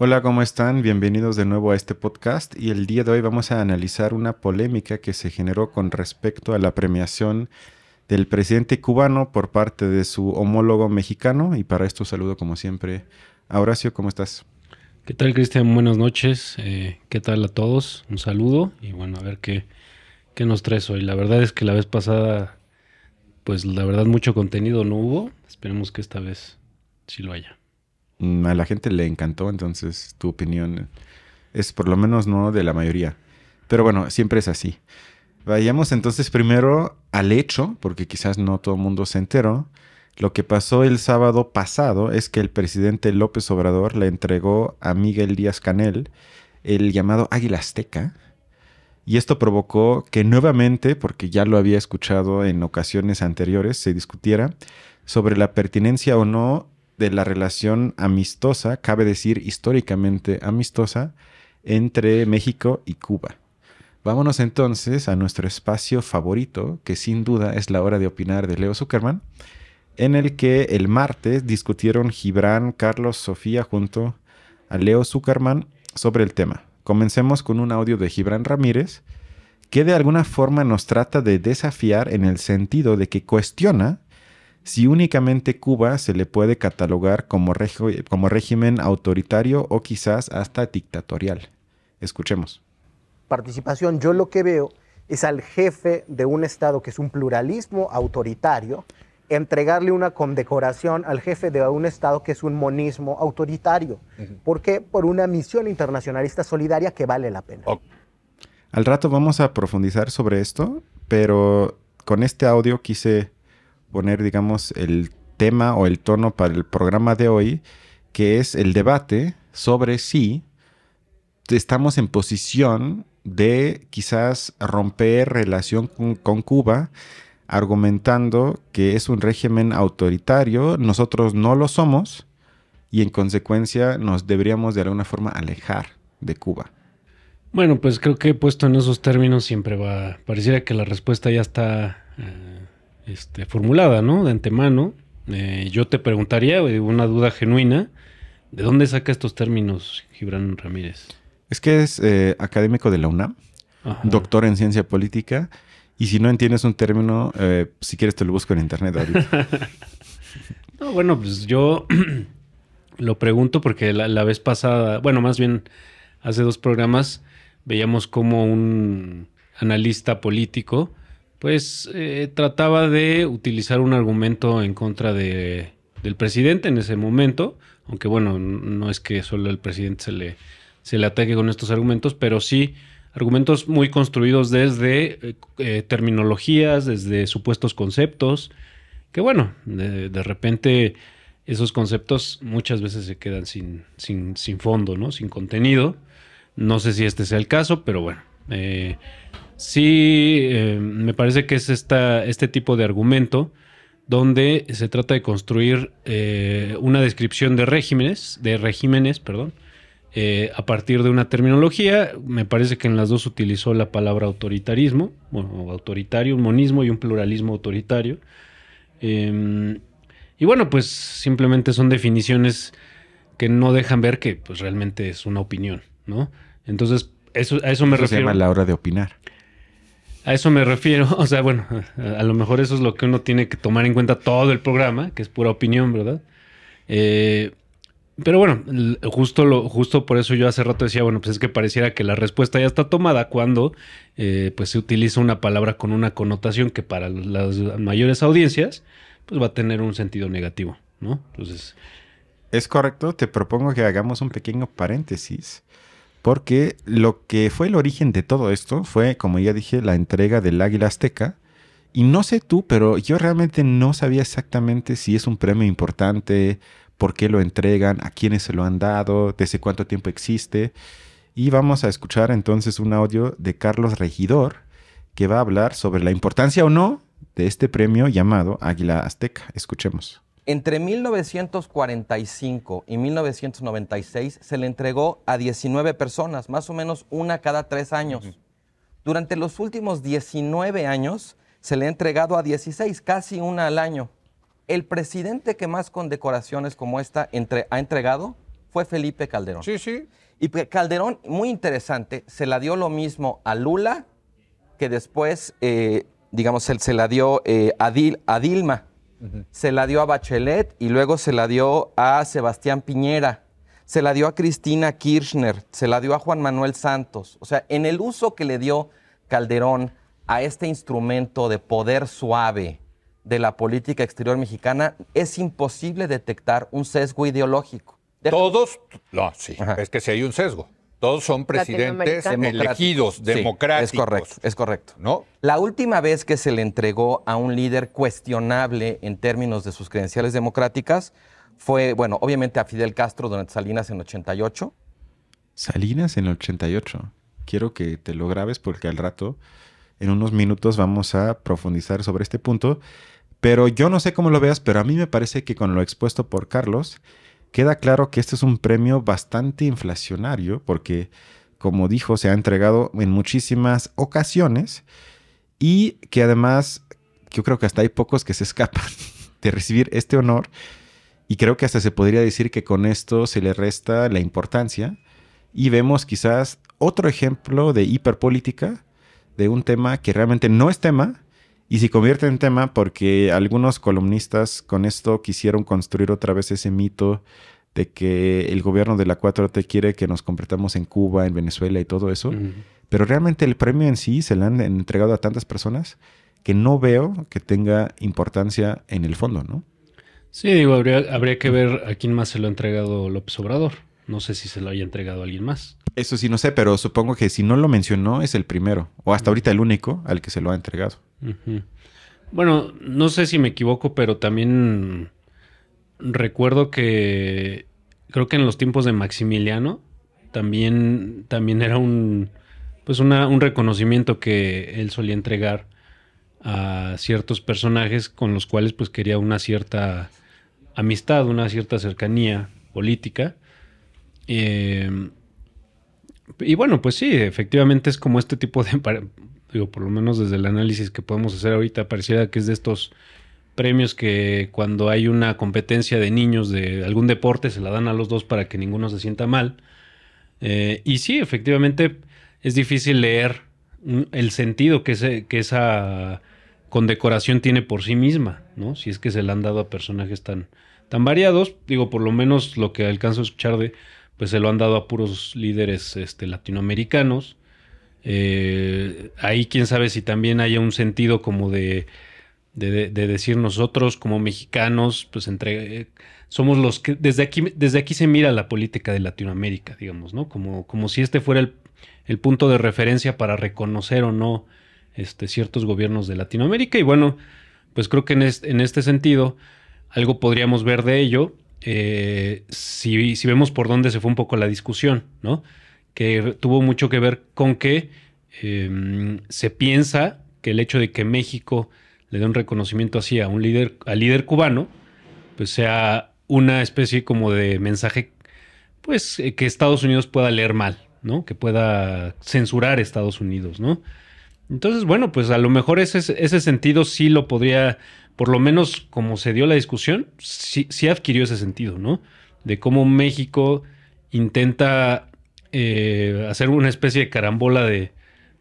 Hola, ¿cómo están? Bienvenidos de nuevo a este podcast y el día de hoy vamos a analizar una polémica que se generó con respecto a la premiación del presidente cubano por parte de su homólogo mexicano y para esto saludo como siempre a Horacio, ¿cómo estás? ¿Qué tal Cristian? Buenas noches, eh, ¿qué tal a todos? Un saludo y bueno, a ver qué, qué nos traes hoy. La verdad es que la vez pasada, pues la verdad mucho contenido no hubo, esperemos que esta vez sí lo haya. Mm, a la gente le encantó, entonces tu opinión es por lo menos no de la mayoría. Pero bueno, siempre es así. Vayamos entonces primero al hecho, porque quizás no todo el mundo se enteró. Lo que pasó el sábado pasado es que el presidente López Obrador le entregó a Miguel Díaz Canel el llamado Águila Azteca. Y esto provocó que nuevamente, porque ya lo había escuchado en ocasiones anteriores, se discutiera sobre la pertinencia o no de la relación amistosa, cabe decir históricamente amistosa, entre México y Cuba. Vámonos entonces a nuestro espacio favorito, que sin duda es la hora de opinar de Leo Zuckerman, en el que el martes discutieron Gibran, Carlos, Sofía junto a Leo Zuckerman sobre el tema. Comencemos con un audio de Gibran Ramírez, que de alguna forma nos trata de desafiar en el sentido de que cuestiona si únicamente Cuba se le puede catalogar como, como régimen autoritario o quizás hasta dictatorial. Escuchemos. Participación, yo lo que veo es al jefe de un Estado que es un pluralismo autoritario, entregarle una condecoración al jefe de un Estado que es un monismo autoritario. ¿Por qué? Por una misión internacionalista solidaria que vale la pena. Al rato vamos a profundizar sobre esto, pero con este audio quise poner, digamos, el tema o el tono para el programa de hoy, que es el debate sobre si estamos en posición de quizás romper relación con, Cuba, argumentando que es un régimen autoritario, nosotros no lo somos y en consecuencia nos deberíamos de alguna forma alejar de Cuba. Bueno, pues creo que puesto en esos términos siempre va, pareciera que la respuesta ya está eh, este, formulada, ¿no? De antemano. Eh, yo te preguntaría, una duda genuina, ¿de dónde saca estos términos Gibran Ramírez? Es que es eh, académico de la UNAM, doctor en ciencia política, y si no entiendes un término, eh, si quieres te lo busco en internet ahorita. no, bueno, pues yo lo pregunto porque la, la, vez pasada, bueno, más bien hace dos programas, veíamos como un analista político pues eh, trataba de utilizar un argumento en contra de, del presidente en ese momento, aunque bueno, no es que solo el presidente se le, se le ataque con estos argumentos, pero sí argumentos muy construidos desde eh, eh, terminologías, desde supuestos conceptos, que bueno, de, repente esos conceptos muchas veces se quedan sin, sin, sin, fondo, ¿no? Sin contenido. No sé si este sea el caso, pero bueno. Sí, eh, me parece que es esta, este tipo de argumento donde se trata de construir eh, una descripción de regímenes, de regímenes, perdón, eh, a partir de una terminología. Me parece que en las dos utilizó la palabra autoritarismo, bueno, autoritario, un monismo y un pluralismo autoritario. Y bueno, pues simplemente son definiciones que no dejan ver que pues realmente es una opinión, ¿no? Entonces, eso, a eso me refiero. Se llama la hora de opinar. A eso me refiero. O sea, bueno, a, lo mejor eso es lo que uno tiene que tomar en cuenta todo el programa, que es pura opinión, ¿verdad? Eh, pero bueno, justo, lo, justo por eso yo hace rato decía, bueno, pues es que pareciera que la respuesta ya está tomada cuando eh, pues se utiliza una palabra con una connotación que para las mayores audiencias pues va a tener un sentido negativo, ¿no? Entonces... Es correcto, te propongo que hagamos un pequeño paréntesis porque lo que fue el origen de todo esto fue, como ya dije, la entrega del Águila Azteca. Y no sé tú, pero yo realmente no sabía exactamente si es un premio importante, por qué lo entregan, a quiénes se lo han dado, desde cuánto tiempo existe. Y vamos a escuchar entonces un audio de Carlos Regidor, que va a hablar sobre la importancia o no de este premio llamado Águila Azteca. Escuchemos. Entre 1945 y 1996 se le entregó a 19 personas, más o menos una cada tres años. Durante los últimos 19 años se le ha entregado a 16, casi una al año. El presidente que más condecoraciones como esta ha entregado fue Felipe Calderón. Sí, sí. Y Calderón, muy interesante, se la dio lo mismo a Lula que después, eh, digamos, se, se la dio eh, a, Dil- a Dilma, se la dio a Bachelet y luego se la dio a Sebastián Piñera, se la dio a Cristina Kirchner, se la dio a Juan Manuel Santos. O sea, en el uso que le dio Calderón a este instrumento de poder suave de la política exterior mexicana, es imposible detectar un sesgo ideológico. Todos, no, sí, Ajá. es que si hay un sesgo. Todos son presidentes elegidos, Sí, democráticos. Es correcto, es correcto. ¿No? La última vez que se le entregó a un líder cuestionable en términos de sus credenciales democráticas fue, bueno, obviamente a Fidel Castro durante Salinas en 88. Salinas en el 88. Quiero que te lo grabes porque al rato, en unos minutos, vamos a profundizar sobre este punto. Pero yo no sé cómo lo veas, pero a mí me parece que con lo expuesto por Carlos, queda claro que este es un premio bastante inflacionario porque, como dijo, se ha entregado en muchísimas ocasiones y que además yo creo que hasta hay pocos que se escapan de recibir este honor y creo que hasta se podría decir que con esto se le resta la importancia y vemos quizás otro ejemplo de hiperpolítica de un tema que realmente no es tema y se convierte en tema porque algunos columnistas con esto quisieron construir otra vez ese mito de que el gobierno de la 4T quiere que nos convirtamos en Cuba, en Venezuela y todo eso. Pero realmente el premio en sí se le han entregado a tantas personas que no veo que tenga importancia en el fondo, ¿no? Sí, digo, habría, habría que ver a quién más se lo ha entregado López Obrador. No sé si se lo haya entregado a alguien más. Eso sí, no sé, pero supongo que si no lo mencionó es el primero, o hasta ahorita el único al que se lo ha entregado. Bueno, no sé si me equivoco, pero también recuerdo que creo que en los tiempos de Maximiliano también, también era un pues un reconocimiento que él solía entregar a ciertos personajes con los cuales pues quería una cierta amistad, una cierta cercanía política. Eh, y bueno, pues sí, efectivamente es como este tipo de, digo, por lo menos desde el análisis que podemos hacer ahorita, pareciera que es de estos premios que cuando hay una competencia de niños de algún deporte se la dan a los dos para que ninguno se sienta mal. Eh, y sí, efectivamente es difícil leer el sentido que, ese- que esa condecoración tiene por sí misma, ¿no? Si es que se la han dado a personajes tan, tan variados, digo, por lo menos lo que alcanzo a escuchar de, pues se lo han dado a puros líderes este, latinoamericanos. Eh, ahí quién sabe si también haya un sentido como de, de, de- de decir nosotros como mexicanos, pues entre, somos los que desde aquí, desde aquí se mira la política de Latinoamérica, digamos, ¿no? Como, como si este fuera el, punto de referencia para reconocer o no este, ciertos gobiernos de Latinoamérica. Y bueno, pues creo que en este sentido algo podríamos ver de ello eh, si, si vemos por dónde se fue un poco la discusión, ¿no? Que tuvo mucho que ver con que eh, se piensa que el hecho de que México le dé un reconocimiento así a un líder, al líder cubano, pues sea una especie como de mensaje, pues eh, que Estados Unidos pueda leer mal, ¿no? Que pueda censurar a Estados Unidos, ¿no? Entonces, bueno, pues a lo mejor ese, ese sentido sí lo podría, por lo menos como se dio la discusión, sí, sí adquirió ese sentido, ¿no? De cómo México intenta eh, hacer una especie de carambola de,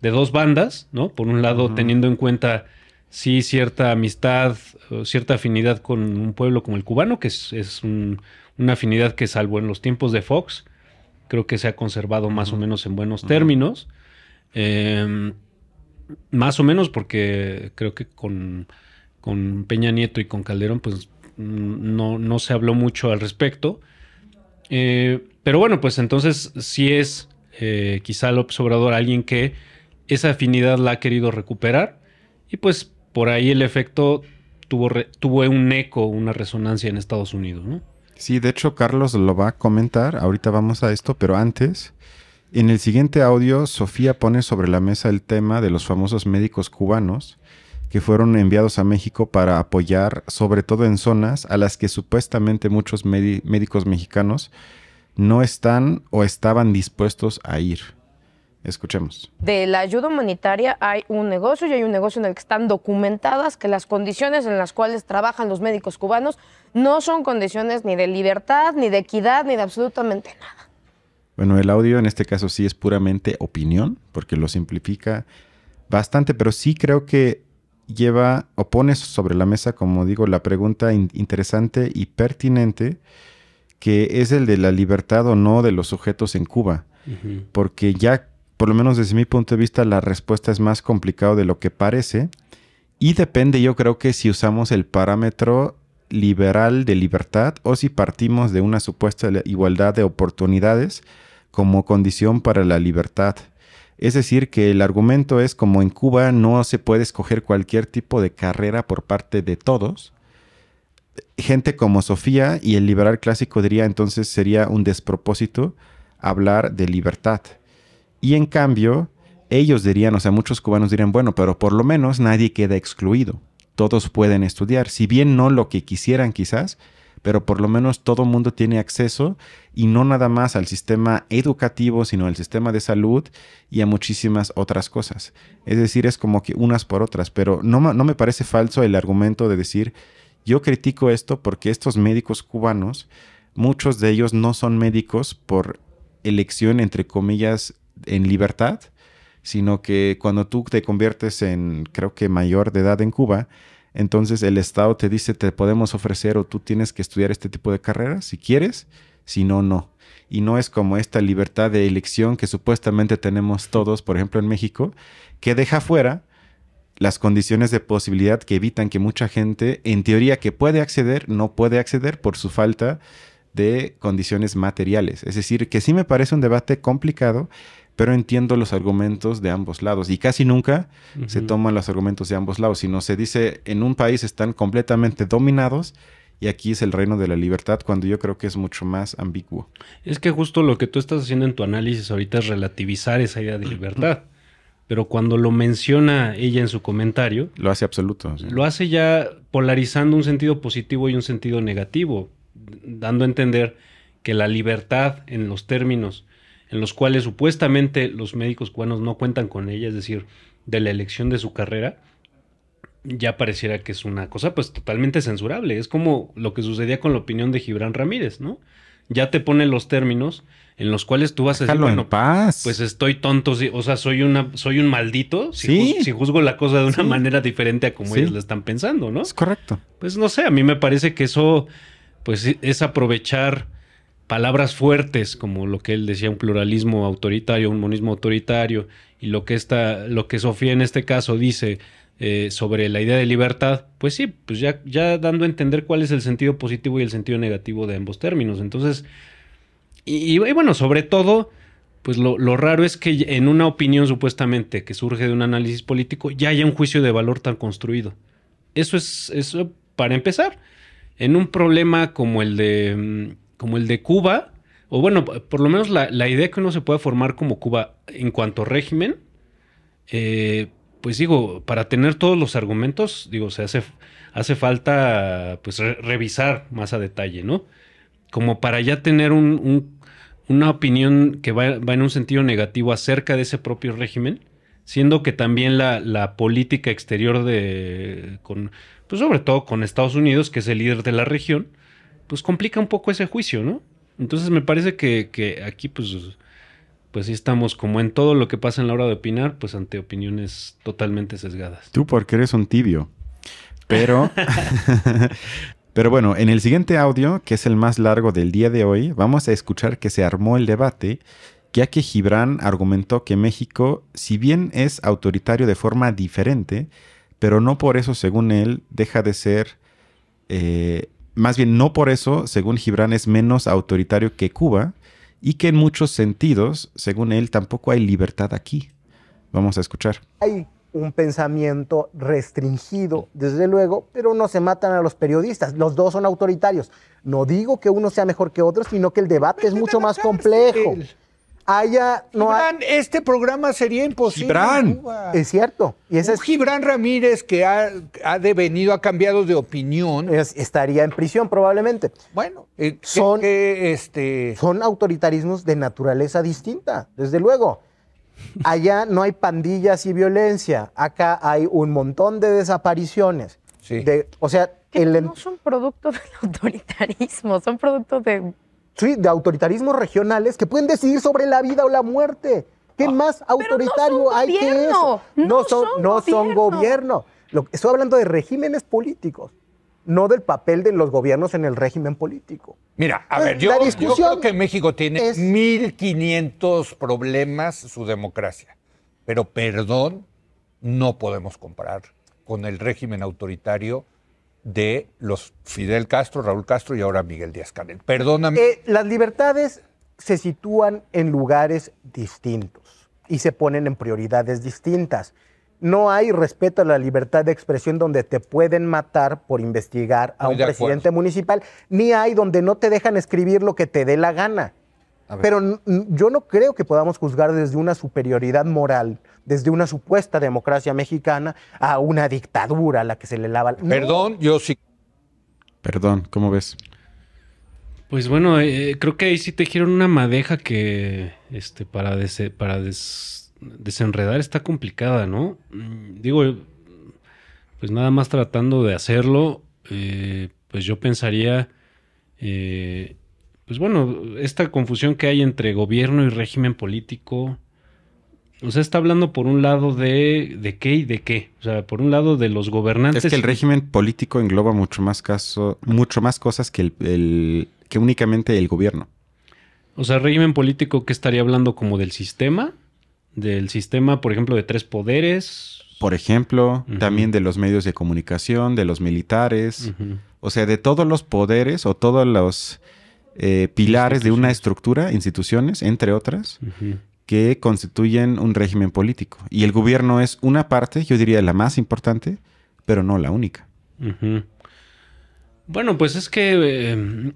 de dos bandas, ¿no? Por un lado, teniendo en cuenta sí cierta amistad, cierta afinidad con un pueblo como el cubano, que es, es un- una afinidad que salvo en los tiempos de Fox, creo que se ha conservado más o menos en buenos términos. Eh, más o menos porque creo que con, con Peña Nieto y con Calderón pues mm, no, no se habló mucho al respecto. Eh, pero bueno, pues entonces sí es eh, quizá López Obrador alguien que esa afinidad la ha querido recuperar y pues por ahí el efecto tuvo, tuvo un eco, una resonancia en Estados Unidos, ¿no? Sí, de hecho Carlos lo va a comentar, ahorita vamos a esto, pero antes, en el siguiente audio, Sofía pone sobre la mesa el tema de los famosos médicos cubanos que fueron enviados a México para apoyar, sobre todo en zonas a las que supuestamente muchos médicos mexicanos no están o estaban dispuestos a ir. Escuchemos. De la ayuda humanitaria hay un negocio y hay un negocio en el que están documentadas que las condiciones en las cuales trabajan los médicos cubanos no son condiciones ni de libertad, ni de equidad, ni de absolutamente nada. Bueno, el audio en este caso sí es puramente opinión, porque lo simplifica bastante, pero sí creo que lleva o pone sobre la mesa, como digo, la pregunta in- interesante y pertinente, que es el de la libertad o no de los sujetos en Cuba. Porque ya, por lo menos desde mi punto de vista, la respuesta es más complicado de lo que parece. Y depende, yo creo que si usamos el parámetro liberal de libertad o si partimos de una supuesta igualdad de oportunidades como condición para la libertad. Es decir, que el argumento es como en Cuba no se puede escoger cualquier tipo de carrera por parte de todos. Gente como Sofía y el liberal clásico diría entonces sería un despropósito hablar de libertad. Y en cambio, ellos dirían, o sea, muchos cubanos dirían, bueno, pero por lo menos nadie queda excluido. Todos pueden estudiar, si bien no lo que quisieran quizás, pero por lo menos todo mundo tiene acceso y no nada más al sistema educativo, sino al sistema de salud y a muchísimas otras cosas. Es decir, es como que unas por otras, pero no, no me parece falso el argumento de decir, yo critico esto porque estos médicos cubanos, muchos de ellos no son médicos por elección, entre comillas, en libertad, sino que cuando tú te conviertes en, creo que mayor de edad en Cuba, entonces el Estado te dice, te podemos ofrecer o tú tienes que estudiar este tipo de carreras si quieres, si no, no. Y no es como esta libertad de elección que supuestamente tenemos todos, por ejemplo, en México, que deja fuera las condiciones de posibilidad que evitan que mucha gente, en teoría que puede acceder, no puede acceder por su falta de condiciones materiales. Es decir, que sí me parece un debate complicado, pero entiendo los argumentos de ambos lados. Y casi nunca se toman los argumentos de ambos lados, sino se dice en un país están completamente dominados y aquí es el reino de la libertad, cuando yo creo que es mucho más ambiguo. Es que justo lo que tú estás haciendo en tu análisis ahorita es relativizar esa idea de libertad. Pero cuando lo menciona ella en su comentario, Lo hace absoluto. sí. lo hace ya polarizando un sentido positivo y un sentido negativo, dando a entender que la libertad en los términos en los cuales supuestamente los médicos cubanos no cuentan con ella, es decir, de la elección de su carrera, ya pareciera que es una cosa pues totalmente censurable. Es como lo que sucedía con la opinión de Gibran Ramírez, ¿no? Ya te pone los términos en los cuales tú vas a decir, en bueno, paz. pues estoy tonto, sí, o sea, soy una, soy un maldito si, Sí. juz- si juzgo la cosa de una Sí. manera diferente a como ellos la están pensando, ¿no? es correcto. Pues no sé, a mí me parece que eso, pues es aprovechar palabras fuertes, como lo que él decía, un pluralismo autoritario, un monismo autoritario, y lo que esta, lo que Sofía en este caso dice eh, sobre la idea de libertad, pues sí, pues ya, ya dando a entender cuál es el sentido positivo y el sentido negativo de ambos términos. Entonces, y, bueno, sobre todo, pues lo, lo raro es que en una opinión supuestamente que surge de un análisis político, ya haya un juicio de valor tan construido. Eso es, eso para empezar. En un problema como el de, mm, como el de Cuba, o bueno, por lo menos la, la idea que uno se puede formar como Cuba en cuanto a régimen, eh, pues digo, para tener todos los argumentos, digo, se hace, hace falta pues re- revisar más a detalle, ¿no? Como para ya tener un- una opinión que va, va en un sentido negativo acerca de ese propio régimen, siendo que también la, la política exterior de, con, pues sobre todo con Estados Unidos, que es el líder de la región, pues complica un poco ese juicio, ¿no? Entonces me parece que, que aquí pues, pues sí estamos como en todo lo que pasa en la hora de opinar, pues ante opiniones totalmente sesgadas. Tú porque eres un tibio. Pero, pero bueno, en el siguiente audio, que es el más largo del día de hoy, vamos a escuchar que se armó el debate, ya que Gibran argumentó que México, si bien es autoritario de forma diferente, pero no por eso, según él, deja de ser, eh, más bien no por eso, según Gibran, es menos autoritario que Cuba, y que en muchos sentidos, según él, tampoco hay libertad aquí. Vamos a escuchar. Un pensamiento restringido, desde luego, pero no se matan a los periodistas. Los dos son autoritarios. No digo que uno sea mejor que otro, sino que el debate es mucho más complejo. Haya, no hay- Gibran, este programa sería imposible. Gibran. en Cuba. es cierto. Y ese es- Gibran Ramírez que ha, ha devenido, ha cambiado de opinión. es- estaría en prisión probablemente. Bueno, eh, que- Son- que, este, Son autoritarismos de naturaleza distinta, desde luego. Allá no hay pandillas y violencia. Acá hay un montón de desapariciones. Sí. De- o sea, Que el, no son producto del autoritarismo, son producto de... sí, de autoritarismos regionales que pueden decidir sobre la vida o la muerte. ¿Qué más autoritario son hay que gobierno, eso? no son, son no son gobierno. gobierno. Lo- estoy hablando de regímenes políticos, no del papel de los gobiernos en el régimen político. Mira, a Eh, ver, yo, la yo discusión creo que México tiene es- 1500 problemas su democracia. Pero perdón, no podemos comparar con el régimen autoritario de los Fidel Castro, Raúl Castro y ahora Miguel Díaz Canel. Perdóname. Eh, las libertades se sitúan en lugares distintos y se ponen en prioridades distintas. No hay respeto a la libertad de expresión donde te pueden matar por investigar a un de presidente municipal, ni hay donde no te dejan escribir lo que te dé la gana. Pero yo no creo que podamos juzgar desde una superioridad moral, desde una supuesta democracia mexicana, a una dictadura a la que se le lava. no. Perdón, yo sí. Perdón, ¿cómo ves? Pues bueno, eh, creo que ahí sí tejieron una madeja que este, para, dese- para des- desenredar está complicada, ¿no? Mm, Digo, pues nada más tratando de hacerlo, eh, pues yo pensaría, eh, pues bueno, esta confusión que hay entre gobierno y régimen político, o sea, está hablando por un lado de, de qué y de qué. O sea, por un lado de los gobernantes. Es que el régimen político engloba mucho más caso, mucho más cosas que el, el- que únicamente el gobierno. O sea, régimen político que estaría hablando como del sistema, del sistema, por ejemplo, de tres poderes. Por ejemplo, también de los medios de comunicación, de los militares, o sea, de todos los poderes o todos los eh, pilares de una estructura, instituciones, entre otras, que constituyen un régimen político. Y el gobierno es una parte, yo diría la más importante, pero no la única. Bueno, pues es que. eh,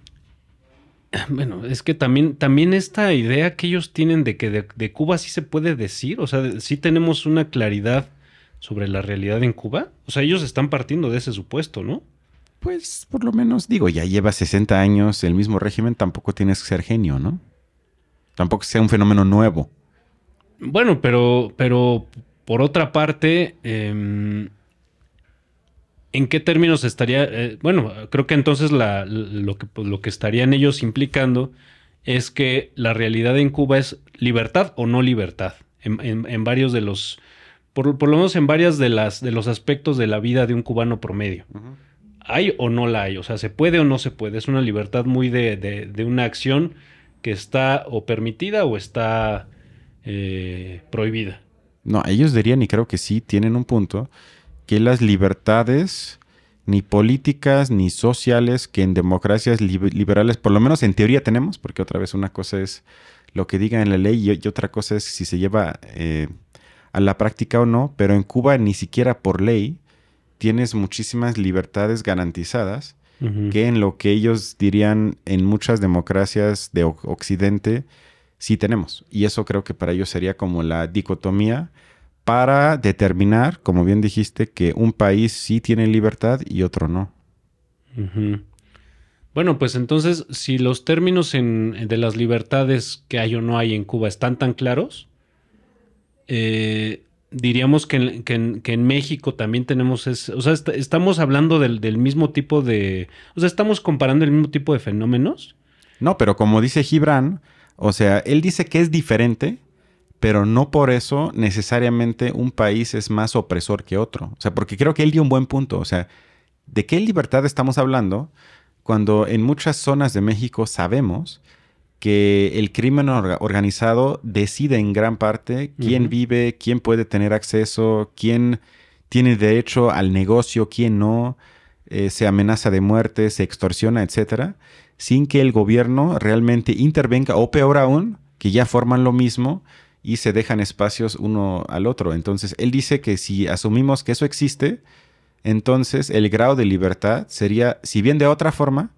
bueno, es que también, también esta idea que ellos tienen de que de, de Cuba sí se puede decir, o sea, sí tenemos una claridad sobre la realidad en Cuba. O sea, ellos están partiendo de ese supuesto, ¿no? Pues por lo menos, digo, ya lleva 60 años el mismo régimen, tampoco tienes que ser genio, ¿no? Tampoco sea un fenómeno nuevo. Bueno, pero, pero por otra parte, em, ¿en qué términos estaría? eh, bueno, creo que entonces la- lo, que, lo que estarían ellos implicando es que la realidad en Cuba es libertad o no libertad, en, en- en varios de los, por, por lo menos en varias de las de los aspectos de la vida de un cubano promedio. ¿Hay o no la hay? O sea, ¿se puede o no se puede? Es una libertad muy de, de- de una acción que está o permitida o está eh, prohibida. No, ellos dirían, y creo que sí, tienen un punto, que las libertades, ni políticas, ni sociales, que en democracias lib- liberales, por lo menos en teoría tenemos, porque otra vez una cosa es lo que diga en la ley y, otra cosa es si se lleva eh, a la práctica o no, pero en Cuba ni siquiera por ley tienes muchísimas libertades garantizadas que en lo que ellos dirían en muchas democracias de Occidente sí tenemos. Y eso creo que para ellos sería como la dicotomía para determinar, como bien dijiste, que un país sí tiene libertad y otro no. Bueno, pues entonces, si los términos en- de las libertades que hay o no hay en Cuba están tan claros, eh, diríamos que en, que en- que en México también tenemos, ese- o sea, est- estamos hablando del, del mismo tipo de, o sea, estamos comparando el mismo tipo de fenómenos. No, pero como dice Gibran, o sea, él dice que es diferente, pero no por eso necesariamente un país es más opresor que otro. O sea, porque creo que él dio un buen punto. O sea, ¿de qué libertad estamos hablando cuando en muchas zonas de México sabemos que el crimen orga- organizado decide en gran parte quién vive, quién puede tener acceso, quién tiene derecho al negocio, quién no, eh, se amenaza de muerte, se extorsiona, etcétera, sin que el gobierno realmente intervenga, o peor aún, que ya forman lo mismo y se dejan espacios uno al otro. Entonces, él dice que si asumimos que eso existe, entonces el grado de libertad sería, si bien de otra forma,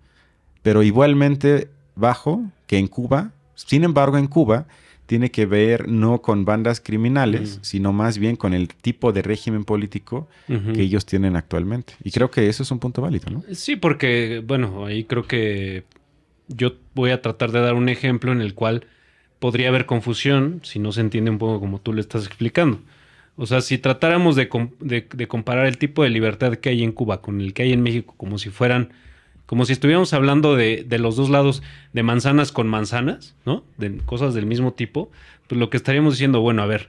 pero igualmente bajo que en Cuba. Sin embargo, en Cuba tiene que ver no con bandas criminales, Mm. sino más bien con el tipo de régimen político que ellos tienen actualmente. Y creo que eso es un punto válido, ¿no? Sí, porque, bueno, ahí creo que yo voy a tratar de dar un ejemplo en el cual podría haber confusión si no se entiende un poco como tú le estás explicando. O sea, si tratáramos de, de, comparar el tipo de libertad que hay en Cuba con el que hay en México, como si fueran, como si estuviéramos hablando de, de los dos lados de manzanas con manzanas, ¿no? De cosas del mismo tipo, pues lo que estaríamos diciendo, bueno, a ver,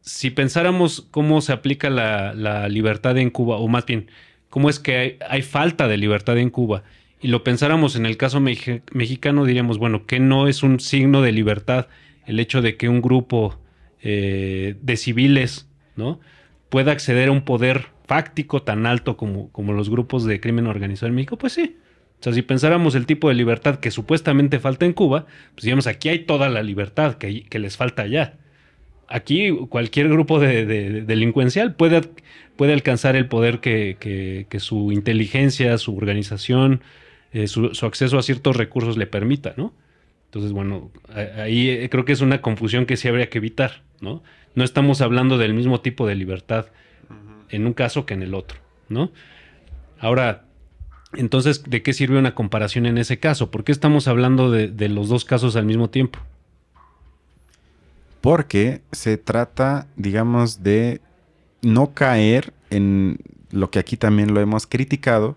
si pensáramos cómo se aplica la, la libertad en Cuba, o más bien, cómo es que hay, hay, falta de libertad en Cuba, y lo pensáramos en el caso mexicano, diríamos, bueno, que no es un signo de libertad el hecho de que un grupo eh, de civiles, ¿no? Pueda acceder a un poder fáctico tan alto como, como los grupos de crimen organizado en México, pues sí. O sea, si pensáramos el tipo de libertad que supuestamente falta en Cuba, pues digamos, aquí hay toda la libertad que, que les falta allá. Aquí cualquier grupo de, delincuencial puede, puede, alcanzar el poder que, su inteligencia, su organización, eh, su, su, acceso a ciertos recursos le permita, ¿no? Entonces, bueno, ahí eh, creo que es una confusión que sí habría que evitar, ¿no? No estamos hablando del mismo tipo de libertad en un caso que en el otro, ¿no? Ahora, entonces, ¿de qué sirve una comparación en ese caso? ¿Por qué estamos hablando de, los dos casos al mismo tiempo? Porque se trata, digamos, de no caer en lo que aquí también lo hemos criticado,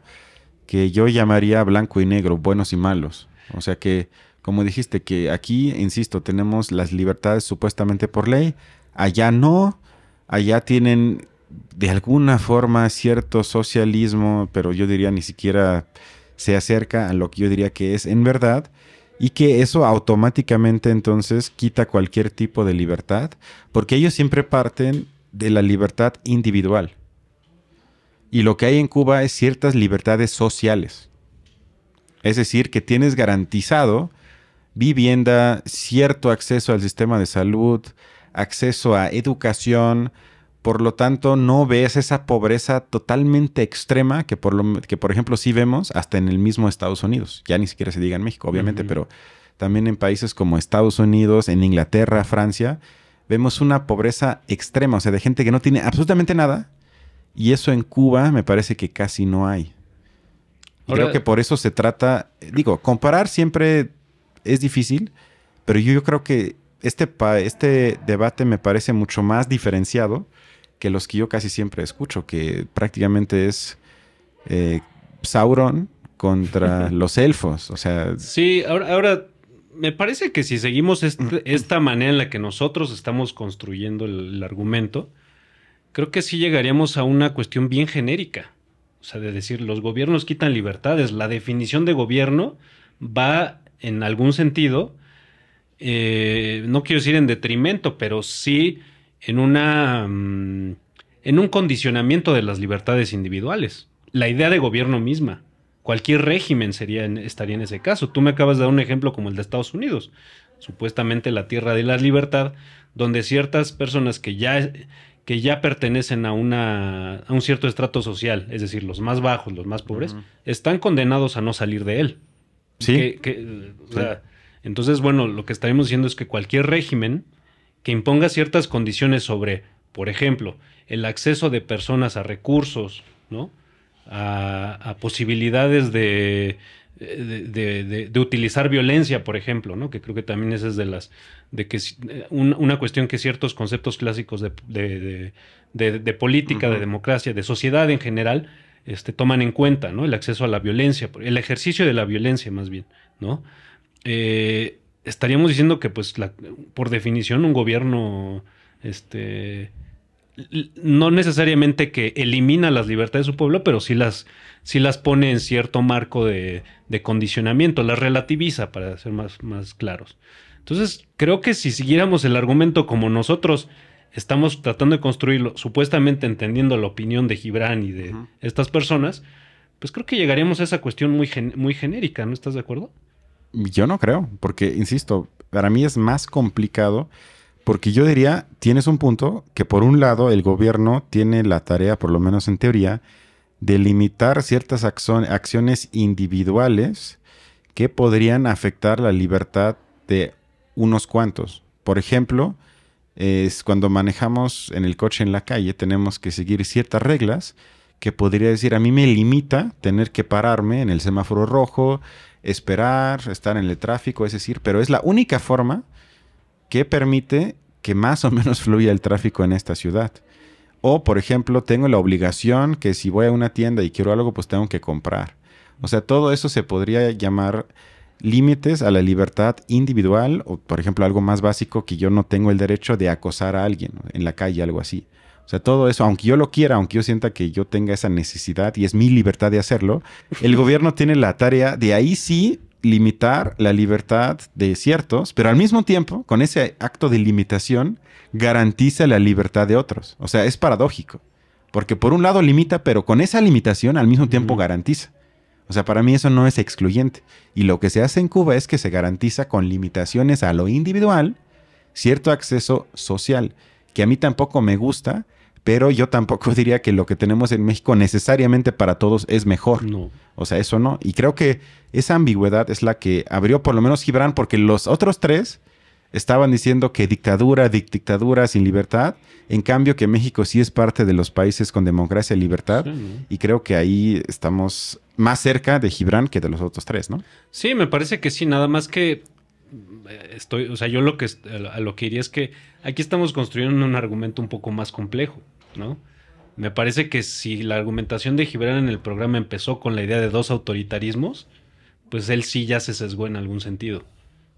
que yo llamaría blanco y negro, buenos y malos. O sea que como dijiste, que aquí, insisto, tenemos las libertades supuestamente por ley, allá no, allá tienen de alguna forma cierto socialismo, pero yo diría ni siquiera se acerca a lo que yo diría que es en verdad, y que eso automáticamente entonces quita cualquier tipo de libertad, porque ellos siempre parten de la libertad individual. Y lo que hay en Cuba es ciertas libertades sociales. Es decir, que tienes garantizado vivienda, cierto acceso al sistema de salud, acceso a educación. Por lo tanto, no ves esa pobreza totalmente extrema que por, lo, que, por ejemplo, sí vemos hasta en el mismo Estados Unidos. Ya ni siquiera se diga en México, obviamente, pero también en países como Estados Unidos, en Inglaterra, Francia, vemos una pobreza extrema, o sea, de gente que no tiene absolutamente nada. Y eso en Cuba me parece que casi no hay. creo que por eso se trata, digo, comparar siempre es difícil, pero yo, creo que este, este debate me parece mucho más diferenciado que los que yo casi siempre escucho, que prácticamente es eh, Sauron contra los elfos. O sea. Sí, ahora, ahora me parece que si seguimos esta manera en la que nosotros estamos construyendo el, argumento, creo que sí llegaríamos a una cuestión bien genérica. O sea, de decir, los gobiernos quitan libertades. La definición de gobierno va en algún sentido, eh, no quiero decir en detrimento, pero sí en una mm, en un condicionamiento de las libertades individuales. La idea de gobierno misma. Cualquier régimen estaría en ese caso. Tú me acabas de dar un ejemplo como el de Estados Unidos, supuestamente la tierra de la libertad, donde ciertas personas que ya, que ya pertenecen a, una, a un cierto estrato social, es decir, los más bajos, los más pobres, están condenados a no salir de él. Sí. entonces, bueno, lo que estaremos diciendo es que cualquier régimen que imponga ciertas condiciones sobre, por ejemplo, el acceso de personas a recursos, ¿no? A, posibilidades de, de, utilizar violencia, por ejemplo, ¿no? Que creo que también esa es de las. de que una cuestión que ciertos conceptos clásicos de, política, de democracia, de sociedad en general, este, toman en cuenta, ¿no? El acceso a la violencia, el ejercicio de la violencia más bien, ¿no? Eh, estaríamos diciendo que, pues, por definición, un gobierno, este, no necesariamente que elimina las libertades de su pueblo, pero sí las, sí las pone en cierto marco de, de condicionamiento, las relativiza, para ser más, más claros. Entonces, creo que si siguiéramos el argumento como nosotros estamos tratando de construirlo, supuestamente entendiendo la opinión de Gibran y de estas personas, pues creo que llegaríamos a esa cuestión muy, muy genérica, ¿no estás de acuerdo? Yo no creo, porque, insisto, para mí es más complicado, porque yo diría, tienes un punto que por un lado el gobierno tiene la tarea, por lo menos en teoría, de limitar ciertas acciones individuales que podrían afectar la libertad de unos cuantos. Por ejemplo, es cuando manejamos en el coche en la calle tenemos que seguir ciertas reglas que podría decir, a mí me limita tener que pararme en el semáforo rojo, esperar, estar en el tráfico, es decir, pero es la única forma que permite que más o menos fluya el tráfico en esta ciudad. O, por ejemplo, tengo la obligación que si voy a una tienda y quiero algo, pues tengo que comprar. O sea, todo eso se podría llamar límites a la libertad individual o, por ejemplo, algo más básico que yo no tengo el derecho de acosar a alguien en la calle, algo así. O sea, todo eso, aunque yo lo quiera, aunque yo sienta que yo tenga esa necesidad y es mi libertad de hacerlo, el gobierno tiene la tarea de ahí sí limitar la libertad de ciertos, pero al mismo tiempo, con ese acto de limitación, garantiza la libertad de otros. O sea, es paradójico, porque por un lado limita, pero con esa limitación al mismo tiempo garantiza. O sea, para mí eso no es excluyente. Y lo que se hace en Cuba es que se garantiza con limitaciones a lo individual cierto acceso social, que a mí tampoco me gusta, pero yo tampoco diría que lo que tenemos en México necesariamente para todos es mejor. No. O sea, eso no. Y creo que esa ambigüedad es la que abrió por lo menos Gibran, porque los otros tres estaban diciendo que dictadura, dic- dictadura sin libertad. En cambio, que México sí es parte de los países con democracia y libertad. Sí, ¿no? Y creo que ahí estamos más cerca de Gibran que de los otros tres, ¿no? Sí, me parece que sí, nada más que eh, estoy, o sea, yo lo que a lo que iría es que aquí estamos construyendo un argumento un poco más complejo, ¿no? Me parece que si la argumentación de Gibran en el programa empezó con la idea de dos autoritarismos, pues él sí ya se sesgó en algún sentido.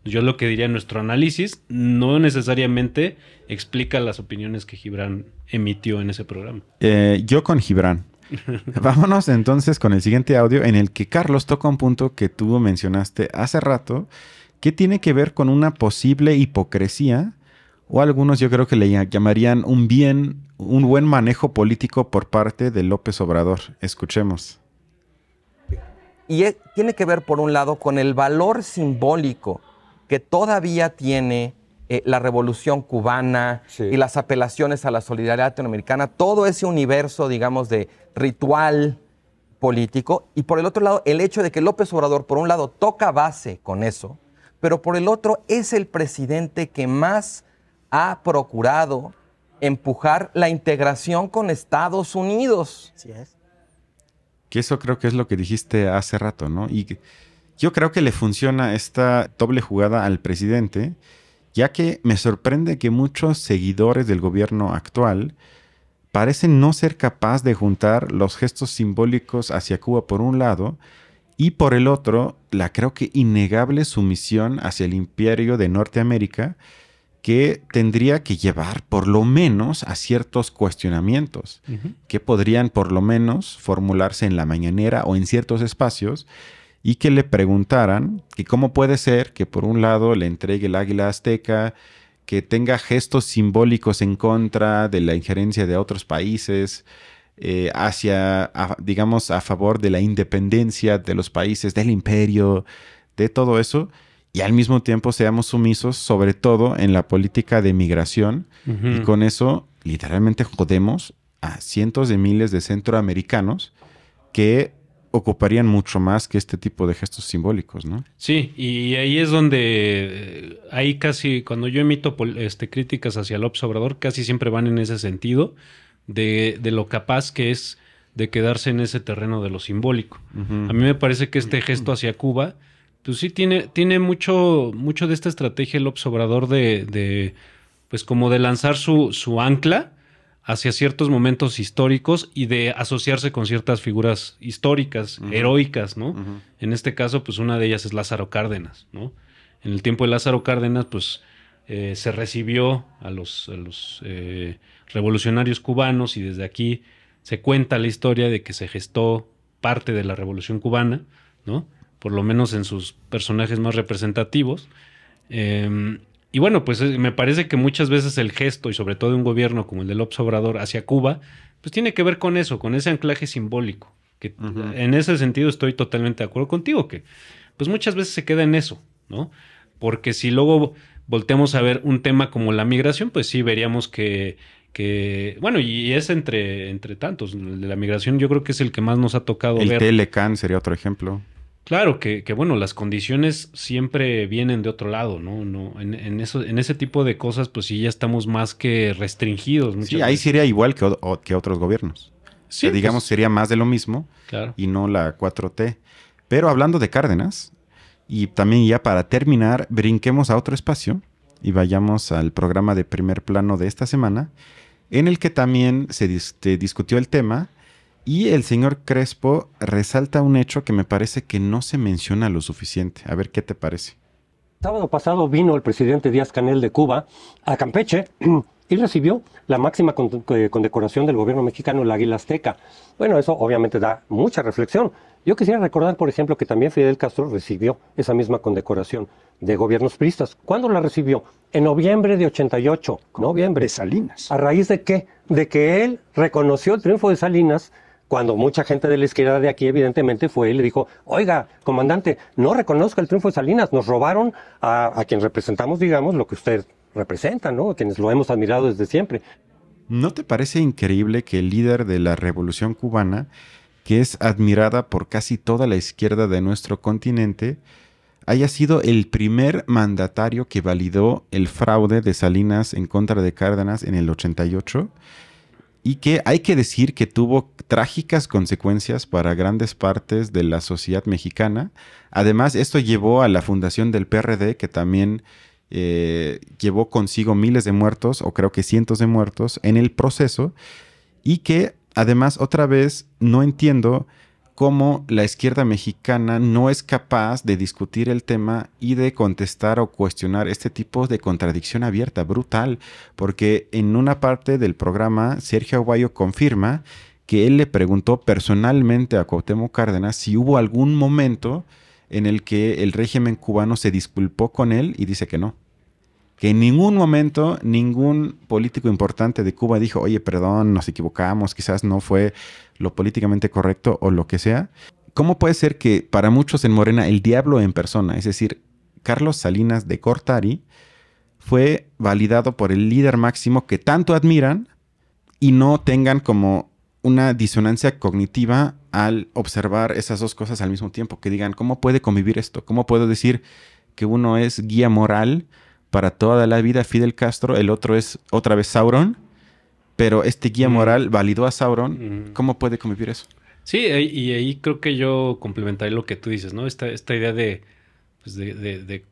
Yo lo que diría nuestro análisis no necesariamente explica las opiniones que Gibran emitió en ese programa. Eh, yo con Gibran. Vámonos entonces con el siguiente audio en el que Carlos toca un punto que tú mencionaste hace rato, que tiene que ver con una posible hipocresía, o algunos yo creo que le ll- llamarían un bien, un buen manejo político por parte de López Obrador. Escuchemos. Y tiene que ver, por un lado, con el valor simbólico que todavía tiene eh, la revolución cubana Sí. y las apelaciones a la solidaridad latinoamericana, todo ese universo, digamos, de ritual político. Y por el otro lado, el hecho de que López Obrador, por un lado, toca base con eso, pero por el otro, es el presidente que más ha procurado empujar la integración con Estados Unidos. Así es. Que eso creo que es lo que dijiste hace rato, ¿no? Y yo creo que le funciona esta doble jugada al presidente, ya que me sorprende que muchos seguidores del gobierno actual parecen no ser capaz de juntar los gestos simbólicos hacia Cuba por un lado y por el otro la creo que innegable sumisión hacia el imperio de Norteamérica que tendría que llevar por lo menos a ciertos cuestionamientos que podrían por lo menos formularse en la mañanera o en ciertos espacios y que le preguntaran que cómo puede ser que por un lado le entregue el águila azteca, que tenga gestos simbólicos en contra de la injerencia de otros países, eh, hacia, a- digamos, a favor de la independencia de los países, del imperio, de todo eso, y al mismo tiempo seamos sumisos, sobre todo en la política de migración, y con eso literalmente jodemos a cientos de miles de centroamericanos que ocuparían mucho más que este tipo de gestos simbólicos, ¿no? Sí, y ahí es donde eh, ahí casi cuando yo emito este, críticas hacia López Obrador, casi siempre van en ese sentido de, de lo capaz que es de quedarse en ese terreno de lo simbólico. A mí me parece que este gesto hacia Cuba, pues sí tiene, tiene mucho, mucho de esta estrategia López Obrador de, de pues como de lanzar su, su ancla hacia ciertos momentos históricos y de asociarse con ciertas figuras históricas, heroicas, ¿no? En este caso, pues una de ellas es Lázaro Cárdenas, ¿no? En el tiempo de Lázaro Cárdenas, pues eh, se recibió a los, a los eh, revolucionarios cubanos y desde aquí se cuenta la historia de que se gestó parte de la revolución cubana, ¿no? Por lo menos en sus personajes más representativos. Eh, y bueno, pues eh, me parece que muchas veces el gesto, y sobre todo de un gobierno como el de López Obrador hacia Cuba, pues tiene que ver con eso, con ese anclaje simbólico. Que en ese sentido estoy totalmente de acuerdo contigo, que pues muchas veces se queda en eso, ¿no? Porque si luego volteamos a ver un tema como la migración, pues sí veríamos que, que bueno, y es entre, entre tantos. El de la migración yo creo que es el que más nos ha tocado El ver. Telecan sería otro ejemplo. Claro, que, que, bueno, las condiciones siempre vienen de otro lado, ¿no? no en, en eso, en ese tipo de cosas, pues sí ya estamos más que restringidos. Sí, ahí sería igual que, o- o- que otros gobiernos. Sí, que digamos pues, sería más de lo mismo Claro. y no la 4T. Pero hablando de Cárdenas, y también ya para terminar, brinquemos a otro espacio y vayamos al programa de primer plano de esta semana, en el que también se dis- discutió el tema y el señor Crespo resalta un hecho que me parece que no se menciona lo suficiente. A ver qué te parece. Sábado pasado vino el presidente Díaz Canel de Cuba a Campeche y recibió la máxima eh, condecoración del gobierno mexicano, el Águila Azteca. Bueno, eso obviamente da mucha reflexión. Yo quisiera recordar, por ejemplo, que también Fidel Castro recibió esa misma condecoración de gobiernos priistas. ¿Cuándo la recibió? En noviembre de 88. Noviembre. De Salinas. ¿A raíz de qué? De que él reconoció el triunfo de Salinas cuando mucha gente de la izquierda de aquí evidentemente fue y le dijo, oiga, comandante, no reconozca el triunfo de Salinas, nos robaron a, a quien representamos, digamos, lo que usted representa, ¿no? A quienes lo hemos admirado desde siempre. ¿No te parece increíble que el líder de la revolución cubana, que es admirada por casi toda la izquierda de nuestro continente, haya sido el primer mandatario que validó el fraude de Salinas en contra de Cárdenas en el 88? Y que hay que decir que tuvo trágicas consecuencias para grandes partes de la sociedad mexicana. Además, esto llevó a la fundación del PRD, que también eh, llevó consigo miles de muertos, o creo que cientos de muertos, en el proceso, y que además otra vez no entiendo cómo la izquierda mexicana no es capaz de discutir el tema y de contestar o cuestionar este tipo de contradicción abierta, brutal, porque en una parte del programa Sergio Aguayo confirma que él le preguntó personalmente a Cuauhtémoc Cárdenas si hubo algún momento en el que el régimen cubano se disculpó con él y dice que no. Que en ningún momento ningún político importante de Cuba dijo, oye, perdón, nos equivocamos, quizás no fue lo políticamente correcto o lo que sea. ¿Cómo puede ser que para muchos en Morena el diablo en persona, es decir, Carlos Salinas de Cortari, fue validado por el líder máximo que tanto admiran y no tengan como una disonancia cognitiva al observar esas dos cosas al mismo tiempo, que digan, ¿cómo puede convivir esto? ¿Cómo puedo decir que uno es guía moral para toda la vida Fidel Castro, el otro es otra vez Sauron, pero este guía Mm. moral validó a Sauron, Mm. ¿cómo puede convivir eso? Sí, eh, y ahí creo que yo complementaré lo que tú dices, ¿no? Esta, esta idea de, pues de, de- de-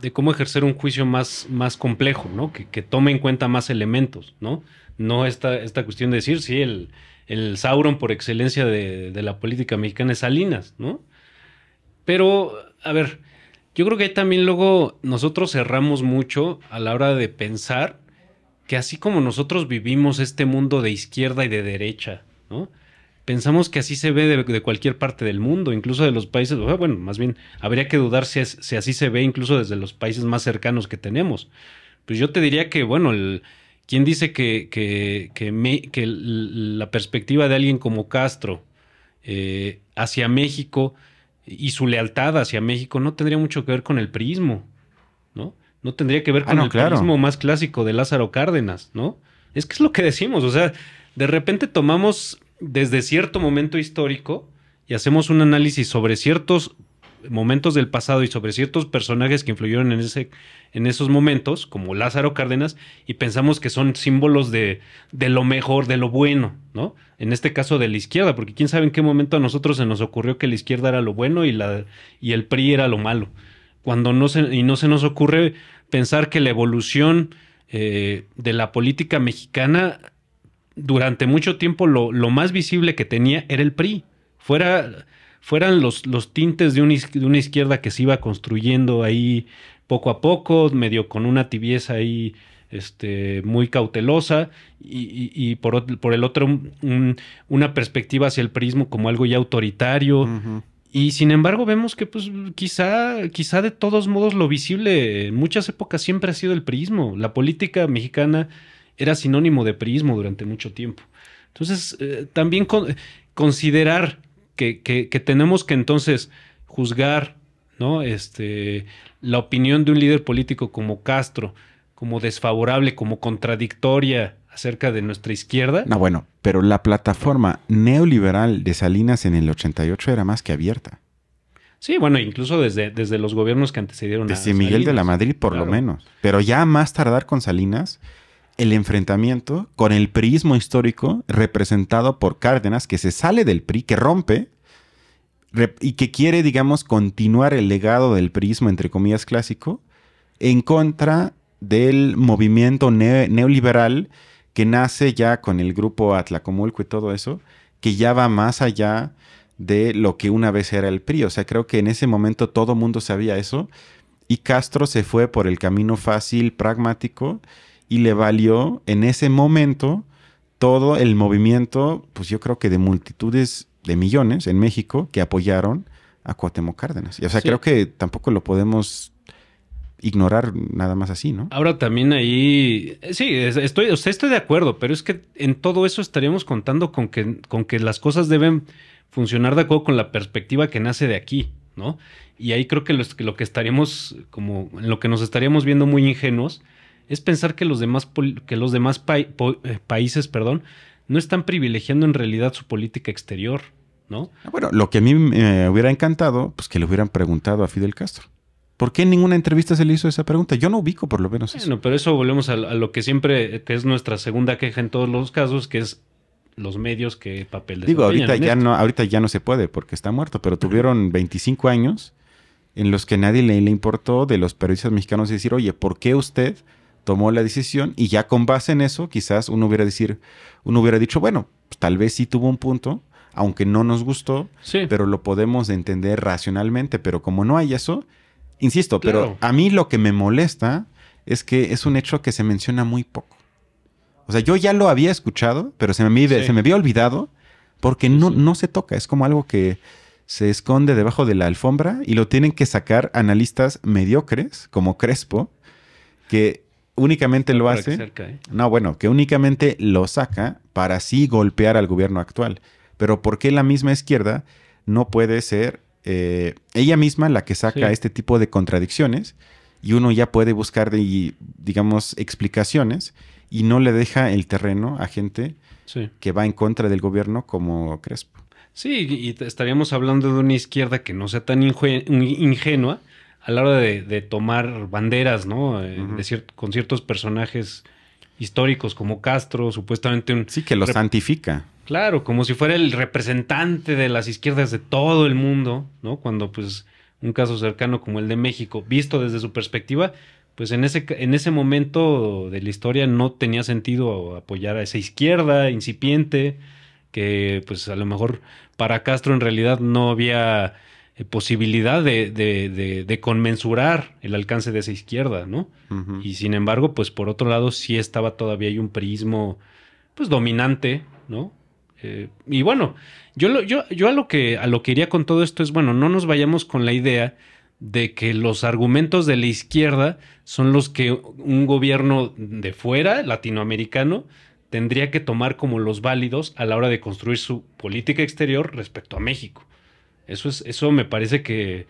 de cómo ejercer un juicio más, más complejo, ¿no? Que, que tome en cuenta más elementos, ¿no? No esta, esta cuestión de decir, sí, el, el Sauron por excelencia de, de la política mexicana es Salinas, ¿no? Pero, a ver, yo creo que también luego nosotros cerramos mucho a la hora de pensar que así como nosotros vivimos este mundo de izquierda y de derecha, ¿no? Pensamos que así se ve de, cualquier parte del mundo, incluso de los países, bueno, más bien habría que dudar si, es- si así se ve incluso desde los países más cercanos que tenemos. Pues yo te diría que, bueno, el, ¿quién dice que, que, que me- que la perspectiva de alguien como Castro eh, hacia México y su lealtad hacia México no tendría mucho que ver con el prismo, ¿no? No tendría que ver Ah, con no, el claro. prismo más clásico de Lázaro Cárdenas, ¿no? Es que es lo que decimos, o sea, de repente tomamos desde cierto momento histórico y hacemos un análisis sobre ciertos momentos del pasado y sobre ciertos personajes que influyeron en, ese, en esos momentos, como Lázaro Cárdenas, y pensamos que son símbolos de, de lo mejor, de lo bueno, ¿no? En este caso de la izquierda, porque quién sabe en qué momento a nosotros se nos ocurrió que la izquierda era lo bueno y, la, y el PRI era lo malo. Cuando no se, y no se nos ocurre pensar que la evolución eh, de la política mexicana durante mucho tiempo lo, lo más visible que tenía era el PRI. Fuera, fueran los, los tintes de una, iz- de una izquierda que se iba construyendo ahí poco a poco, medio con una tibieza ahí este, muy cautelosa, y, y- y por, el otro un- una perspectiva hacia el prismo como algo ya autoritario. Y sin embargo vemos que pues quizá, quizá de todos modos lo visible en muchas épocas siempre ha sido el prismo. La política mexicana era sinónimo de prismo durante mucho tiempo. Entonces, eh, también con- considerar que, que- que tenemos que entonces juzgar ¿no? este, la opinión de un líder político como Castro como desfavorable, como contradictoria acerca de nuestra izquierda. No, bueno, pero la plataforma neoliberal de Salinas en el 88 era más que abierta. Sí, bueno, incluso desde, desde los gobiernos que antecedieron a Desde Miguel de la. Madrid, por Claro. lo menos. Pero ya más tardar con Salinas, el enfrentamiento con el priismo histórico representado por Cárdenas, que se sale del PRI, que rompe y que quiere, digamos, continuar el legado del priismo, entre comillas, clásico, en contra del movimiento neoliberal que nace ya con el grupo Atlacomulco y todo eso, que ya va más allá de lo que una vez era el PRI. O sea, creo que en ese momento todo mundo sabía eso y Castro se fue por el camino fácil, pragmático y le valió en ese momento todo el movimiento, pues yo creo que de multitudes de millones en México que apoyaron a Cuauhtémoc Cárdenas. Y, o sea, creo que tampoco lo podemos ignorar nada más así, ¿no? Ahora también ahí, sí, estoy, o estoy de acuerdo, pero es que en todo eso estaríamos contando con que, con que las cosas deben funcionar de acuerdo con la perspectiva que nace de aquí, ¿no? Y ahí creo que, lo que estaríamos, como en lo que nos estaríamos viendo muy ingenuos, es pensar que los demás, que los demás eh, países, perdón, no están privilegiando en realidad su política exterior, ¿no? Ah, bueno, lo que a mí me hubiera encantado, pues que le hubieran preguntado a Fidel Castro. ¿Por qué en ninguna entrevista se le hizo esa pregunta? Yo no ubico por lo menos eso. Bueno, pero eso volvemos a, lo que siempre, que es nuestra segunda queja en todos los casos, que es los medios que papel Digo, ahorita ya, no, ahorita ya no se puede porque está muerto, pero tuvieron 25 años en los que nadie le, le importó de los periodistas mexicanos decir, oye, ¿por qué usted tomó la decisión? Y ya con base en eso, quizás uno hubiera, decir, uno hubiera dicho, bueno, pues, tal vez sí tuvo un punto, aunque no nos gustó, pero lo podemos entender racionalmente, pero como no hay eso, Insisto, pero a mí lo que me molesta es que es un hecho que se menciona muy poco. O sea, yo ya lo había escuchado, pero se me, se me había olvidado porque no, no se toca. Es como algo que se esconde debajo de la alfombra y lo tienen que sacar analistas mediocres como Crespo, que únicamente lo hace. ¿eh? No, bueno, que únicamente lo saca para así golpear al gobierno actual. Pero ¿por qué la misma izquierda no puede ser eh, ella misma la que saca este tipo de contradicciones y uno ya puede buscar, digamos, explicaciones y no le deja el terreno a gente que va en contra del gobierno como Crespo. Sí, y estaríamos hablando de una izquierda que no sea tan ingenua a la hora de, tomar banderas, ¿no? Eh, con ciertos personajes históricos como Castro, supuestamente un... Sí, que lo santifica. Claro, como si fuera el representante de las izquierdas de todo el mundo, ¿no? Cuando pues un caso cercano como el de México, visto desde su perspectiva, pues en ese, en ese momento de la historia no tenía sentido apoyar a esa izquierda incipiente, que pues a lo mejor para Castro en realidad no había posibilidad de, de, de, conmensurar el alcance de esa izquierda, ¿no? Y sin embargo, pues por otro lado sí estaba todavía hay un prismo pues dominante, ¿no? Eh, y bueno, yo, yo, yo a, lo que, a lo que iría con todo esto es, bueno, no nos vayamos con la idea de que los argumentos de la izquierda son los que un gobierno de fuera, latinoamericano, tendría que tomar como los válidos a la hora de construir su política exterior respecto a México. Eso, es, eso me parece que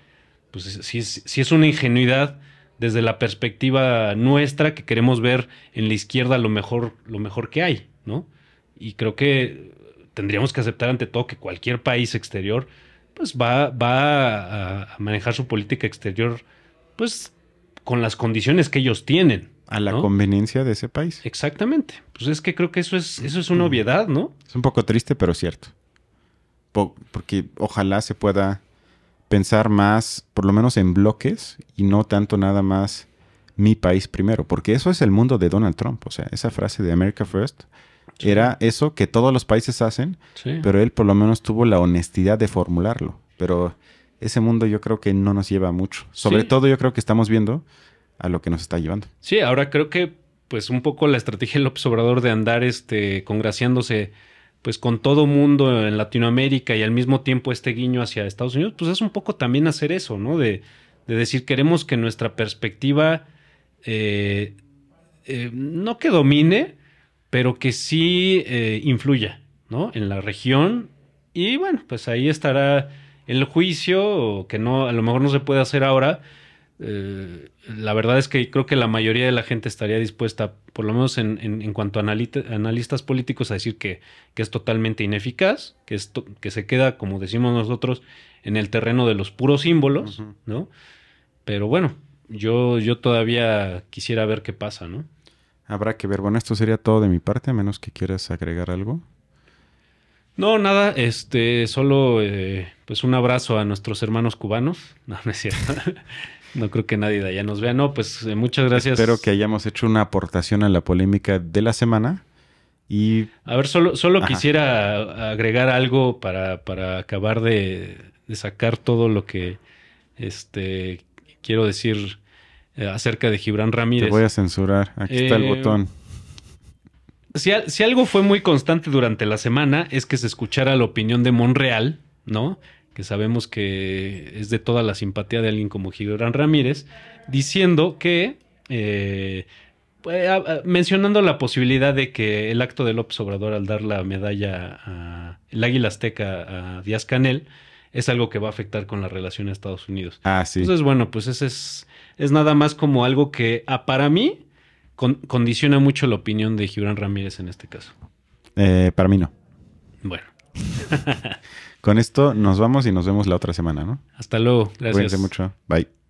pues, sí, es, es una ingenuidad desde la perspectiva nuestra que queremos ver en la izquierda lo mejor, lo mejor que hay, ¿no? Y creo que tendríamos que aceptar ante todo que cualquier país exterior pues va, va a, manejar su política exterior pues con las condiciones que ellos tienen. A la conveniencia de ese país. Exactamente. Pues es que creo que eso es, eso es una obviedad, ¿no? Es un poco triste, pero cierto. Porque ojalá se pueda pensar más, por lo menos en bloques, y no tanto nada más mi país primero, porque eso es el mundo de Donald Trump. O sea, esa frase de America First era eso que todos los países hacen, pero él por lo menos tuvo la honestidad de formularlo. Pero ese mundo yo creo que no nos lleva mucho. Sobre todo yo creo que estamos viendo a lo que nos está llevando. Sí, ahora creo que pues un poco la estrategia del López Obrador de andar este congraciándose pues con todo mundo en Latinoamérica y al mismo tiempo este guiño hacia Estados Unidos, pues es un poco también hacer eso, ¿no? De, de decir, queremos que nuestra perspectiva eh, eh, no que domine, pero que sí eh, influya, ¿no? En la región. Y bueno, pues ahí estará el juicio, que no, a lo mejor no se puede hacer ahora. Eh, la verdad es que creo que la mayoría de la gente estaría dispuesta, por lo menos en, cuanto a analistas políticos, a decir que, que es totalmente ineficaz, que, que se queda, como decimos nosotros, en el terreno de los puros símbolos, ¿no? Pero bueno, yo, yo todavía quisiera ver qué pasa, ¿no? Habrá que ver. Bueno, esto sería todo de mi parte, a menos que quieras agregar algo. No, nada, este, solo eh, pues un abrazo a nuestros hermanos cubanos. No, no es cierto. No creo que nadie de allá nos vea. No, pues eh, muchas gracias. Espero que hayamos hecho una aportación a la polémica de la semana. Y A ver, solo, solo Ajá. quisiera agregar algo para, para acabar de, de sacar todo lo que este, quiero decir eh, acerca de Gibran te Ramírez. voy a censurar. Aquí está el Eh, botón. Si algo fue muy constante durante la semana es que se escuchara la opinión de Monreal, ¿no? Que sabemos que es de toda la simpatía de alguien como Gibran Ramírez, diciendo que, eh, a- mencionando la posibilidad de que el acto de López Obrador al dar la medalla a el Águila Azteca a Díaz Canel es algo que va a afectar con la relación a Estados Unidos. Ah, sí. Entonces, bueno, pues ese es, es nada más como algo que ah, para mí con- condiciona mucho la opinión de Gibran Ramírez en este caso. Eh, para mí no. Bueno, Con esto nos vamos y nos vemos la otra semana, ¿no? hasta luego. Gracias. Cuídense mucho. Bye.